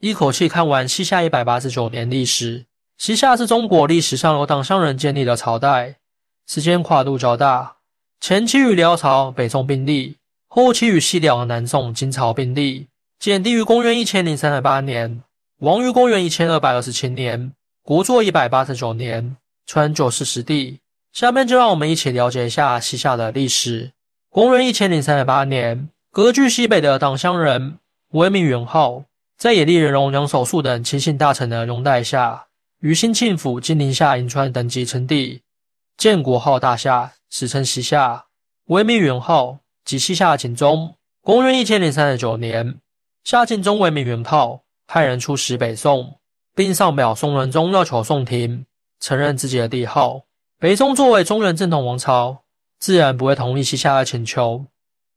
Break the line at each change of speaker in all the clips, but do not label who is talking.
一口气看完西夏一百八十九年历史。西夏是中国历史上由党项人建立的朝代，时间跨度较大，前期与辽朝、北宋并立，后期与西辽、南宋、金朝并立。建帝于公元一千零三十八年，亡于公元一千二百二十七年，国祚一百八十九年，传九世始帝。下面就让我们一起了解一下西夏的历史。公元一千零三十八年，割据西北的党项人威名元昊，在野立人荣、杨守素等亲信大臣的拥戴下，于兴庆府金陵下银川等级称帝，建国号大夏，史称西夏。威名元昊即西夏景宗。公元一千零三十九年。夏敬宗为名元昊，派人出使北宋，并上表宋仁宗要求宋廷承认自己的帝号。北宋作为中原正统王朝，自然不会同意西夏的请求。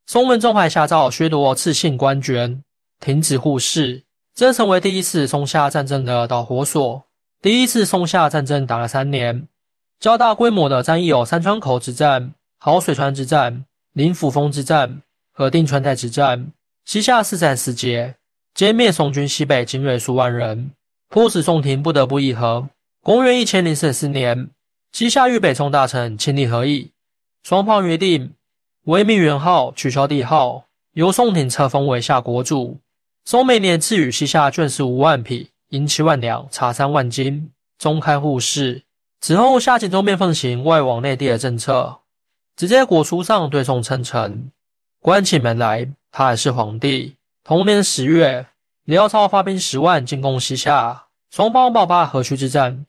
宋文宗还下诏削夺赐姓官爵，停止互市，这成为第一次松下战争的导火索。第一次松下战争打了三年，较大规模的战役有三川口之战、好水川之战、临抚峰之战和定川台之战。西夏四战四捷，歼灭宋军西北精锐数万人，迫使宋廷不得不议和。公元一千零四四年，西夏与北宋大臣亲力合议，双方约定为命元昊取消帝号，由宋廷册封为夏国主。宋每年赐予西夏绢十五万匹，银七万两，茶三万斤，中开户市。此后，夏景宗便奉行外往内地的政策，直接国书上对宋称臣，关起门来。他还是皇帝。同年十月，辽朝发兵十万进攻西夏，双方爆发河曲之战。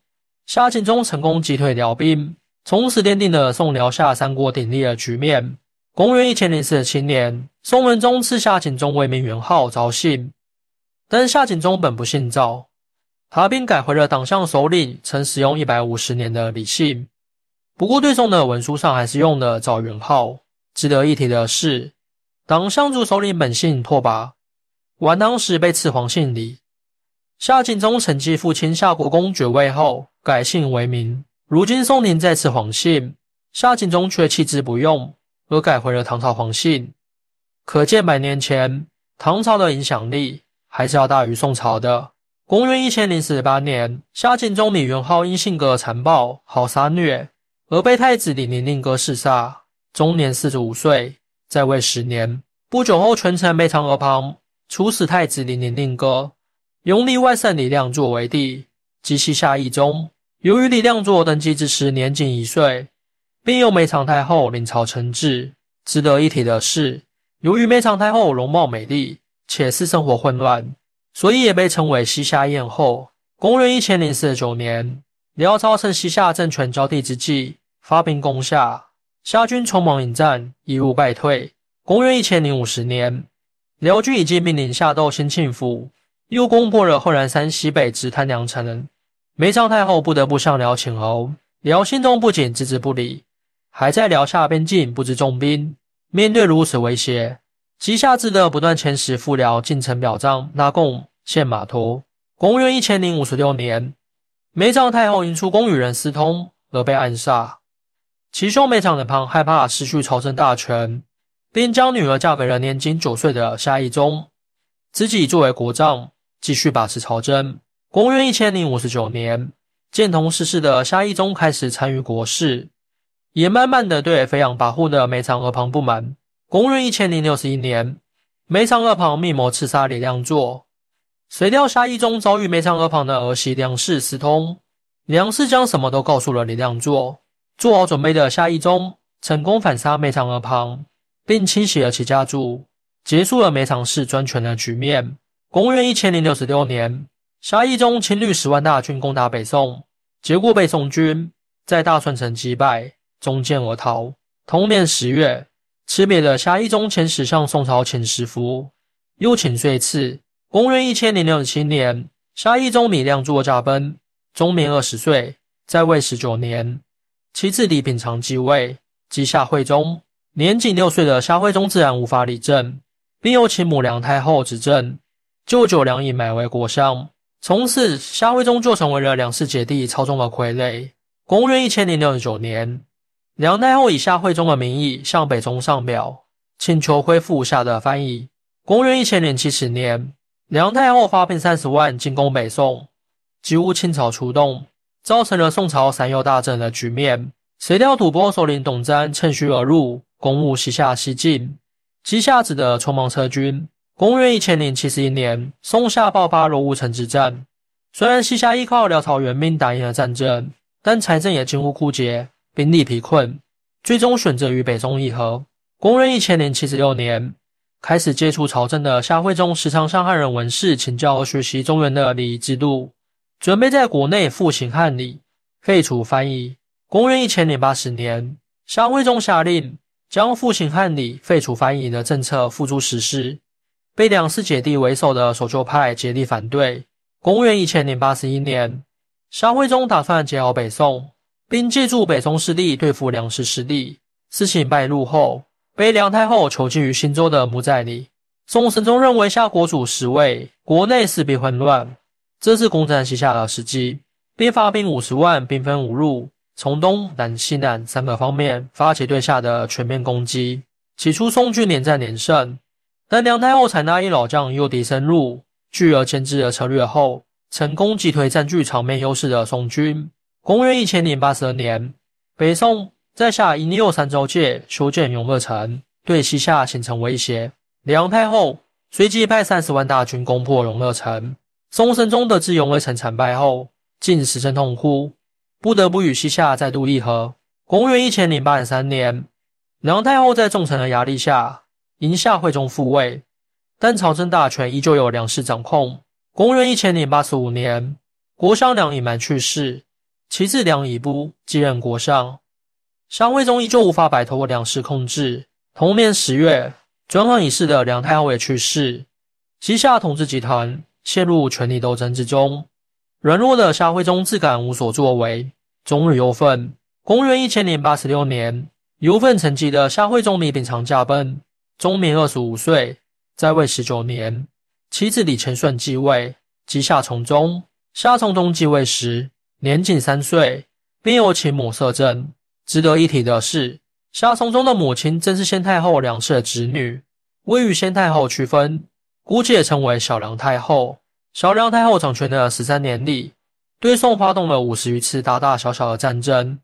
夏景宗成功击退辽兵，从此奠定了宋辽夏三国鼎立的局面。公元一千零四十七年，宋文宗赐夏景宗为名元昊昭信，但夏景宗本不姓赵，他并改回了党项首领曾使用一百五十年的李姓。不过，对宋的文书上还是用了赵元昊。值得一提的是。党项族首领本姓拓跋，完当时被赐皇姓李。夏景宗承继父亲夏国公爵位后，改姓为明。如今宋廷再赐皇姓，夏景宗却弃之不用，而改回了唐朝皇姓。可见百年前唐朝的影响力还是要大于宋朝的。公元一千零四十八年，夏景宗李元昊因性格残暴、好杀虐，而被太子李宁令哥弑杀，终年四十五岁。在位十年，不久后，权臣梅长而旁处死太子李宁令哥，拥立外甥李亮作为帝，即西夏义宗。由于李亮作登基之时年仅一岁，并由梅长太后领朝称制。值得一提的是，由于梅长太后容貌美丽，且私生活混乱，所以也被称为西夏艳后。公元一千零四十九年，辽朝趁西夏政权交替之际，发兵攻夏。夏军匆忙迎战，一路败退。公元一千零五十年，辽军已经命令夏斗兴庆府，又攻破了后然山西北直滩梁城。梅长太后不得不向辽请绒，辽心中不仅置之不理，还在辽夏边境布置重兵。面对如此威胁，西夏只得不断遣使赴辽进城表彰、纳贡、献马托。公元一千零五十六年，梅长太后因出宫与人私通而被暗杀。其兄梅长的旁害怕失去朝政大权，便将女儿嫁给了年仅九岁的夏义宗，自己作为国丈继续把持朝政。公元一千零五十九年，建同逝世的夏义宗开始参与国事，也慢慢的对飞扬跋扈的梅长二旁不满。公元一千零六十一年，梅长二旁密谋刺杀李亮作，谁料夏义宗遭遇梅长二旁的儿媳梁氏私通，梁氏将什么都告诉了李亮作。做好准备的夏义宗成功反杀梅长而旁，并清洗了其家族，结束了梅长氏专权的局面。公元一千零六十六年，夏义宗亲率十万大军攻打北宋，结果被宋军在大顺城击败，中箭而逃。同年十月，辞别的夏义宗遣使向宋朝请食服，又请岁次。公元一千零六十七年，夏义宗米亮作驾崩，终年二十岁，在位十九年。其次，李秉常继位，即夏惠宗。年仅六岁的夏惠宗自然无法理政，并由其母梁太后执政，舅舅梁以买为国相。从此，夏惠宗就成为了梁氏姐弟操纵的傀儡。公元一千零六十九年，梁太后以夏惠宗的名义向北宗上表，请求恢复夏的翻译。公元一千零七十年，梁太后发兵三十万进攻北宋，几乎倾巢出动，造成了宋朝三右大震的局面。谁料吐蕃首领董璋趁虚而入，攻入西夏西境，西夏只得匆忙撤军。公元一千零七十一年，宋夏爆发罗武城之战。虽然西夏依靠辽朝援兵打赢了战争，但财政也几乎枯竭，兵力疲困，最终选择与北宋议和。公元一千零七十六年，开始接触朝政的夏惠宗时常向汉人文士请教和学习中原的礼仪制度，准备在国内复行汉礼，废除藩夷。公元一千零八十年，夏惠宗下令将复兴汉礼、废除藩夷的政策付诸实施，被两氏姐弟为首的守旧派竭力反对。公元一千零八十一年，夏惠宗打算结好北宋，并借助北宋势力对付梁氏势力。事情败露后，被梁太后囚禁于新州的木寨里。宋神宗认为夏国主失位，国内势必混乱，这是攻占西夏的时机，并发兵五十万，兵分五路，从东南西南三个方面发起对夏的全面攻击。起初，宋军连战连胜，但梁太后采纳一老将诱敌深入。聚而牵之的策略后，成功击退占据场面优势的宋军。公元一千零八十二年，北宋在下因六三州界修建永乐城，对西夏形成威胁。梁太后随即派三十万大军攻破永乐城。宋神宗得知永乐城惨败后，竟失声痛哭，不得不与西夏再度议和。公元一千零八十三年，梁太后在众臣的压力下，迎夏惠宗复位。但朝政大权依旧由梁氏掌控。公元一千零八十五年，国相梁隐瞒去世，其子梁以不继任国相。夏惠宗依旧无法摆脱梁氏控制。同年十月，专横一世的梁太后也去世，西夏统治集团陷入权力斗争之中。软弱的夏惠宗自感无所作为，终日忧愤。公元一千零八十六年，忧愤成疾的夏惠宗李秉常驾崩，终年二十五岁。在位十九年，妻子李乾顺继位，即夏从忠。夏从忠继位时年仅三岁，并由其母摄政。值得一提的是，夏从忠的母亲正是先太后梁氏的侄女，未与先太后区分，姑且称为小梁太后。小梁太后掌权的十三年里，对宋发动了五十余次大大小小的战争，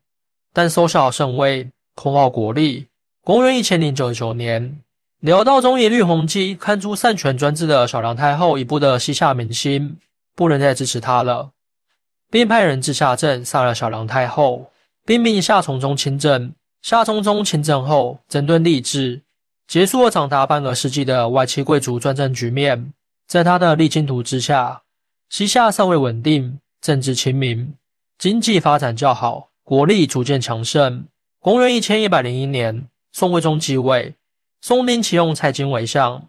但收效甚微，空耗国力。公元一千零九十九年。辽道中野绿洪基看出擅权专制的小梁太后已不得西夏民心，不能再支持她了，并派人至夏镇杀了小梁太后，并命夏从忠亲政。夏从忠亲政后，整顿吏治，结束了长达半个世纪的外戚贵族专政局面。在他的励精图之下，西夏尚未稳定，政治清明，经济发展较好，国力逐渐强盛。公元一千一百零一年，宋徽宗继位。宋兵启用蔡京为相，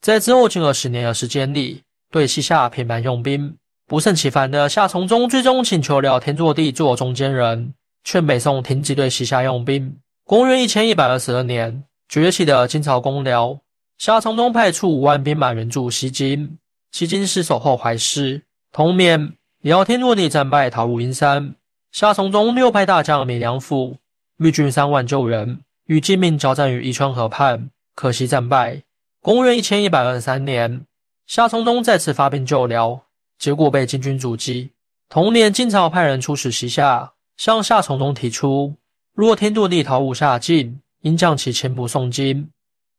在之后近二十年的时间里，对西夏频繁用兵。不胜其烦的夏从忠最终请求了天祚帝做中间人，劝北宋停止对西夏用兵。公元一千一百二十二年，崛起的金朝攻辽，夏从忠派出五万兵马援助西京，西京失守后怀师。同年，辽天祚帝战败逃入阴山，夏从忠六派大将米良辅率军三万救援。与金命交战于宜川河畔，可惜战败。公元一千一百二十三年，夏从忠再次发兵救辽，结果被金军阻击。同年，金朝派人出使西夏，向夏从忠提出，若天祚帝逃入夏境，应将其前部送金。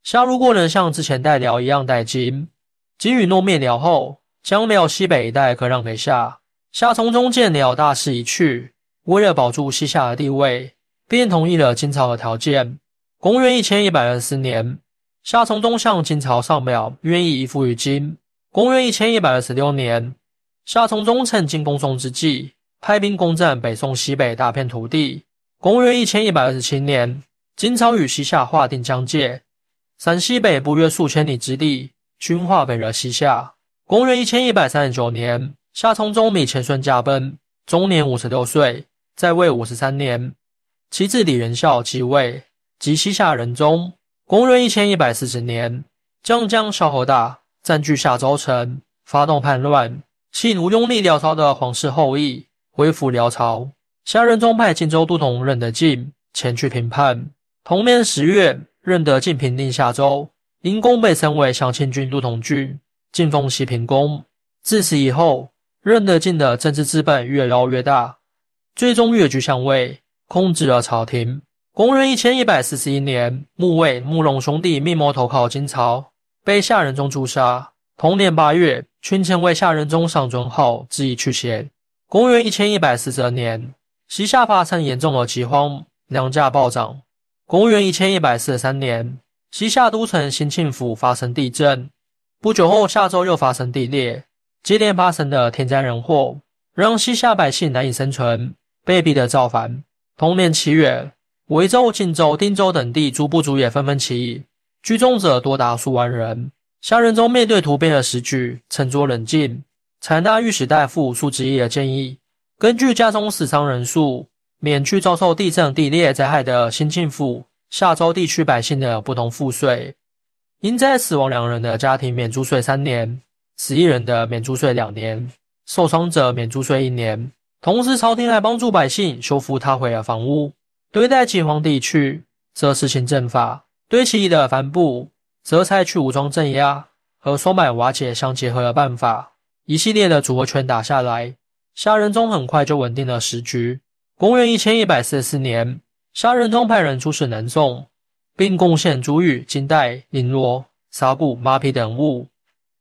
夏如果能像之前代辽一样代金，金与诺灭辽后，将辽西北一带割让给夏。夏从忠见辽大势已去，为了保住西夏的地位，便同意了金朝的条件。公元一千一百二十四年，夏从忠向金朝上表，愿意依附于金。公元一千一百二十六年，夏从忠趁进攻宋之际，派兵攻占北宋西北大片土地。公元一千一百二十七年，金朝与西夏划定疆界，陕西北部约数千里之地均划北了西夏。公元一千一百三十九年，夏从忠米前顺驾崩，终年五十六岁，在位五十三年，其子李元孝继位。即西夏人中，公元一千一百四十年，将将萧何大占据夏州城，发动叛乱，吸引无用力辽朝的皇室后裔恢复辽朝。夏仁宗派荆州都统任德进前去平叛。同年十月，任德进平定夏州，因功被升为襄庆军都统。军晋封西平公。自此以后，任德进的政治资本越捞越大，最终越居相位，控制了朝廷。公元一千一百四十一年，穆卫、穆隆兄弟密谋投靠金朝，被夏仁宗诛杀。同年八月，群臣为夏仁宗上尊号，致以去邪。公元一千一百四十二年，西夏发生严重的饥荒，粮价暴涨。公元一千一百四十三年，西夏都城兴庆府发生地震，不久后夏州又发生地裂。接连发生的天灾人祸，让西夏百姓难以生存，被逼的造反。同年七月，维州、晋州、定州等地诸部族也纷纷起义，聚众者多达数万人。夏仁宗面对突变的时局，沉着冷静，采纳御史大夫苏子义的建议，根据家中死伤人数，免去遭受地震、地裂灾害的新庆府、夏州地区百姓的不同赋税，因在死亡两人的家庭免租税三年。死一人的免租税两年，受伤者免租税一年。同时，朝廷还帮助百姓修复塌毁的房屋。对待饥荒地区，则实行政法；对起的帆布，则采取武装镇压和收买瓦解相结合的办法。一系列的组合拳打下来，夏仁宗很快就稳定了时局。公元一千一百四十四年，夏仁宗派人出使南宋，并贡献珠玉、金带、绫罗、纱布、马匹等物。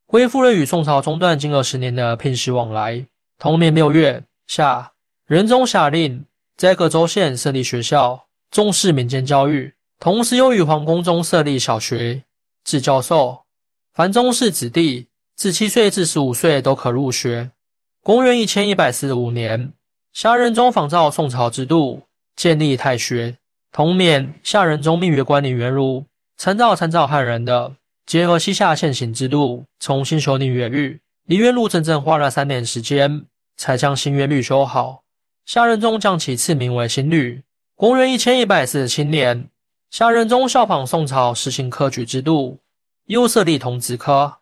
恢复了与宋朝中断近二十年的聘使往来。同年六月，夏仁宗下令在各州县设立学校，重视民间教育，同时又与皇宫中设立小学，至教授。凡宗室子弟自七岁至十五岁都可入学。公元一千一百四十五年，夏仁宗仿照宋朝制度建立太学。同年，夏仁宗命曰管理元儒，参照参照汉人的。结合西夏现行制度，重新修订乐律。李元禄整整花了三年时间，才将新乐律修好。夏仁宗将其赐名为新律。公元一千一百四十七年，夏仁宗效仿宋朝实行科举制度，又设立童子科，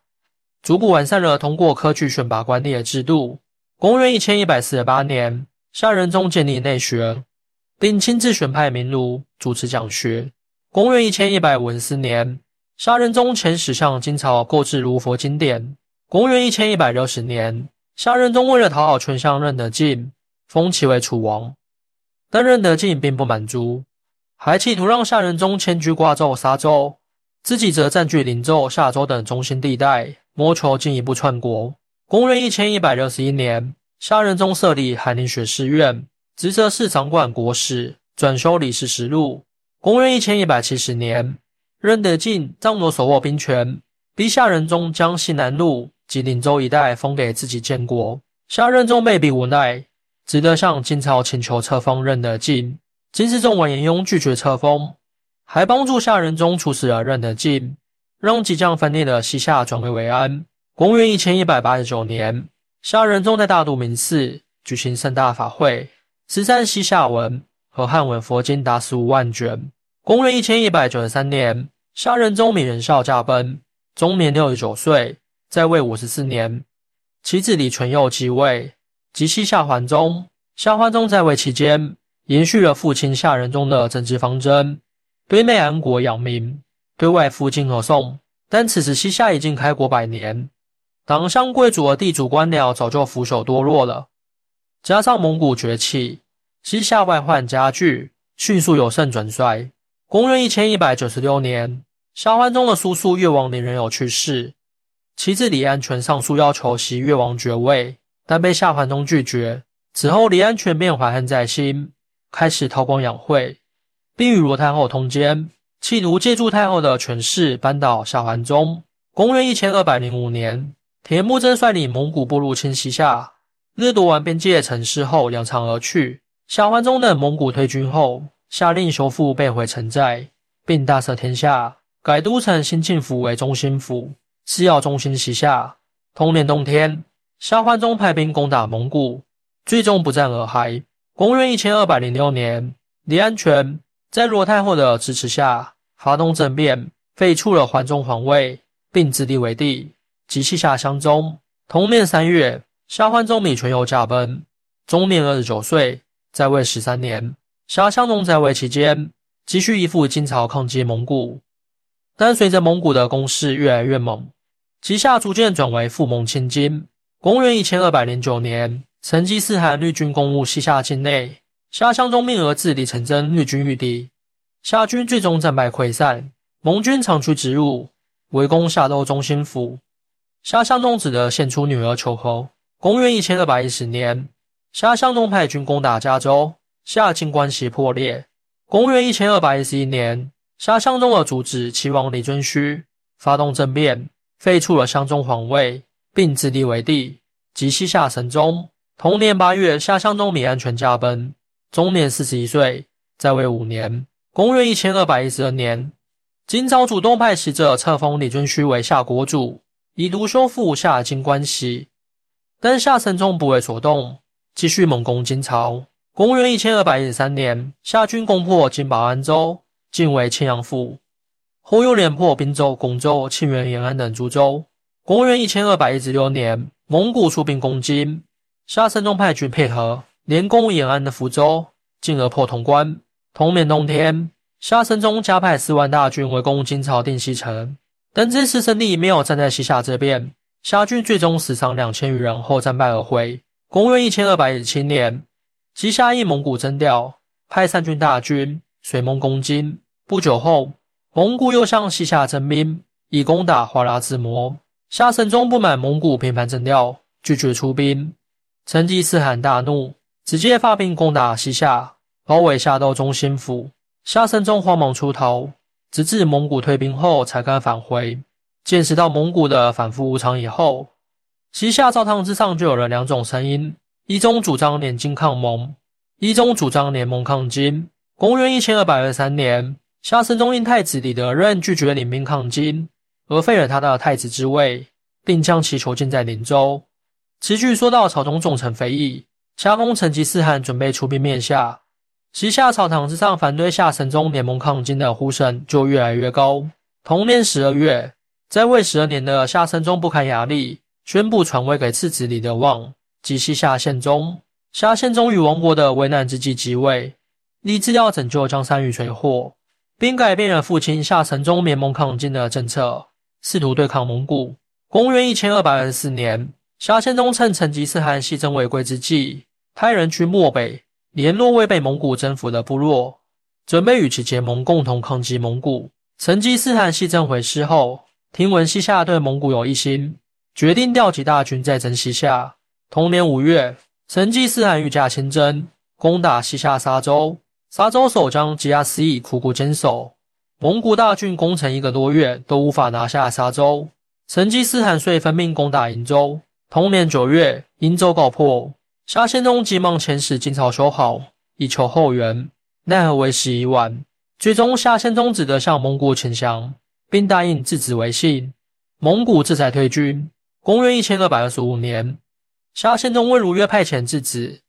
逐步完善了通过科举选拔官吏的制度。公元一千一百四十八年，夏仁宗建立内学，并亲自选派名儒主持讲学。公元一千一百五十四年。夏仁宗遣使向金朝购置如佛经典。公元一千一百六十年，夏仁宗为了讨好权相任德进，封其为楚王。但任德进并不满足，还企图让夏仁宗迁居瓜州、沙州，自己则占据灵州、夏州等中心地带，谋求进一步篡国。公元一千一百六十一年，夏仁宗设立海宁学士院，职责是掌管国史、转修李氏实录。公元一千一百七十年。任德进张罗手握兵权，逼夏仁宗将西南路及灵州一带封给自己建国。夏仁宗被逼无奈，只得向金朝请求册封任德进。金世宗完颜雍拒绝册封，还帮助夏仁宗处死了任德进，让即将分裂的西夏转危为安。公元一千一百八十九年，夏仁宗在大都明寺举行盛大法会，十三西夏文和汉文佛经达十五万卷。公元一千一百九十三年，夏仁宗米仁孝驾崩，终年六十九岁，在位五十四年。其子李存佑继位，即西夏桓宗。夏桓宗在位期间，延续了父亲夏仁宗的政治方针，对内安国养民，对外附晋和宋。但此时西夏已经开国百年，党项贵族和地主官僚早就腐朽堕落了，加上蒙古崛起，西夏外患加剧，迅速由盛转衰。公元一千一百九十六年，夏桓宗的叔叔越王李仁友去世，其子李安全上书要求袭越王爵位，但被夏桓宗拒绝。此后，李安全便怀恨在心，开始韬光养晦，并与罗太后通奸，企图借助太后的权势扳倒夏桓宗。公元一千二百零五年，铁木真率领蒙古部入侵西夏，掠夺完边界城市后扬长而去。夏桓宗等蒙古退军后。下令修复被毁城寨，并大赦天下，改都城兴庆府为中心府，是要中心西夏。同年冬天，夏桓宗派兵攻打蒙古，最终不战而还。公元一千二百零六年，李安全在罗太后的支持下发动政变，废黜了桓宗皇位，并自立为帝，即西夏襄宗。同年三月，夏桓宗米存又驾崩，终年二十九岁，在位十三年。夏襄宗在位期间，急需依附金朝抗击蒙古，但随着蒙古的攻势越来越猛，西夏逐渐转为附蒙亲金。公元一千二百零九年，成吉思汗率军攻入西夏境内，夏襄宗命儿子李成贞率军御敌，夏军最终战败溃散。蒙军长驱直入，围攻夏都中心府。夏襄宗只得献出女儿求和。公元一千二百一十年，夏襄宗派军攻打加州，夏金关系破裂。公元一千二百一十一年，夏襄宗的主子齐王李遵顼发动政变，废黜了襄宗皇位，并自立为帝，即西夏神宗。同年八月，夏襄宗李安全驾崩，终年四十一岁，在位五年。公元一千二百一十二年，金朝主动派使者册封李遵顼为夏国主，以图修复夏金关系。但夏神宗不为所动，继续猛攻金朝。公元一千二百一十三年，夏军攻破金保安州，进为庆阳府，后又连破滨州、巩州、庆元、延安等诸州。公元一千二百一十六年，蒙古出兵攻金，夏神宗派军配合，连攻延安的福州，进而破潼关。同年冬天，夏神宗加派四万大军围攻金朝定西城，但这次胜利没有站在西夏这边。夏军最终死伤两千余人后战败而回。公元一千二百一十七年，西夏应蒙古征调，派三军大军随蒙攻金。不久后，蒙古又向西夏征兵，以攻打花剌子模。夏神宗不满蒙古频繁征调，拒绝出兵。成吉思汗大怒，直接发兵攻打西夏，包围夏都中心府。夏神宗慌忙出逃，直至蒙古退兵后才敢返回。见识到蒙古的反复无常以后，西夏朝堂之上就有了两种声音：一宗主张联金抗蒙，一宗主张联蒙抗金。公元一千二百二十三年，夏神宗因太子李德任拒绝领兵抗金，而废了他的太子之位，并将其囚禁在灵州。此举说到朝中重臣非议，夏封成吉思汗准备出兵灭夏，西夏朝堂之上反对夏神宗联盟抗金的呼声就越来越高。同年十二月。在位十二年的夏神宗不堪压力，宣布传位给次子李德旺及西夏宪宗。夏宪宗与亡国的危难之际即位，立志要拯救江山于水火，并改变了父亲夏神宗联盟抗金的政策，试图对抗蒙古。公元一千二百二十四年，夏宪宗趁成吉思汗西征未归之际，派人去漠北联络未被蒙古征服的部落，准备与其结盟，共同抗击蒙古。成吉思汗西征回师后。听闻西夏对蒙古有一心，决定调集大军再征西夏。同年五月，成吉思汗御驾亲征，攻打西夏沙州。沙州守将吉亚斯义苦苦坚守，蒙古大军攻城一个多月都无法拿下沙州。成吉思汗遂分命攻打瀛州。同年九月，瀛州告破，夏宪宗急忙遣使金朝修好，以求后援，奈何为时已晚。最终，夏宪宗只得向蒙古请降。并答应自子为信，蒙古这才退军。公元一千二百二十五年，夏宪宗为如约派遣质子，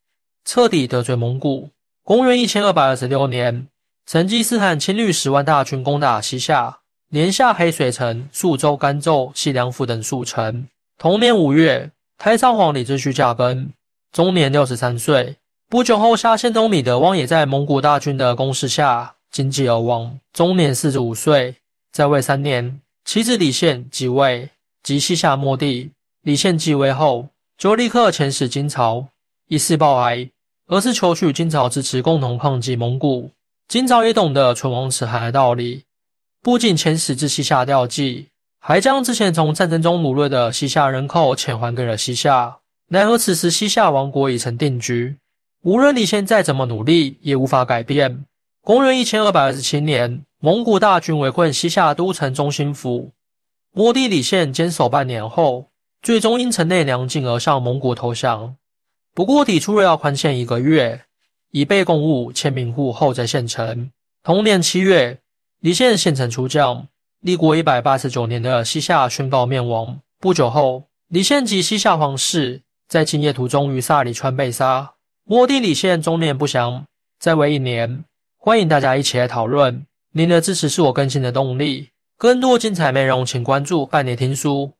彻底得罪蒙古。公元一千二百二十六年，成吉思汗亲率十万大军攻打西夏，连下黑水城、宿州、甘州、西凉府等数城。同年五月，太上皇李秩序驾崩，终年六十三岁。不久后，夏宪宗李德旺也在蒙古大军的攻势下经济而亡，终年四十五岁。在位三年，其子李宪即位，即西夏末帝。李宪继位后，就立刻遣使金朝，以示报哀，而是求取金朝支持，共同抗击蒙古。金朝也懂得唇亡齿寒的道理，不仅遣使至西夏调济，还将之前从战争中掳掠的西夏人口遣还给了西夏。奈何此时西夏王国已成定局，无论李现再怎么努力，也无法改变。公元一千二百二十七年。蒙古大军围困西夏都城中心府，末帝李宪坚守半年后，最终因城内粮尽而向蒙古投降。不过抵出了要宽限一个月，以备公务、签名户后再献城。同年七月，李宪献城出将，立国一百八十九年的西夏宣告灭亡。不久后，李宪及西夏皇室在进夜途中于萨里川被杀。末帝李宪终年不详，在位一年。欢迎大家一起来讨论。您的支持是我更新的动力。更多精彩内容，请关注拜年听书。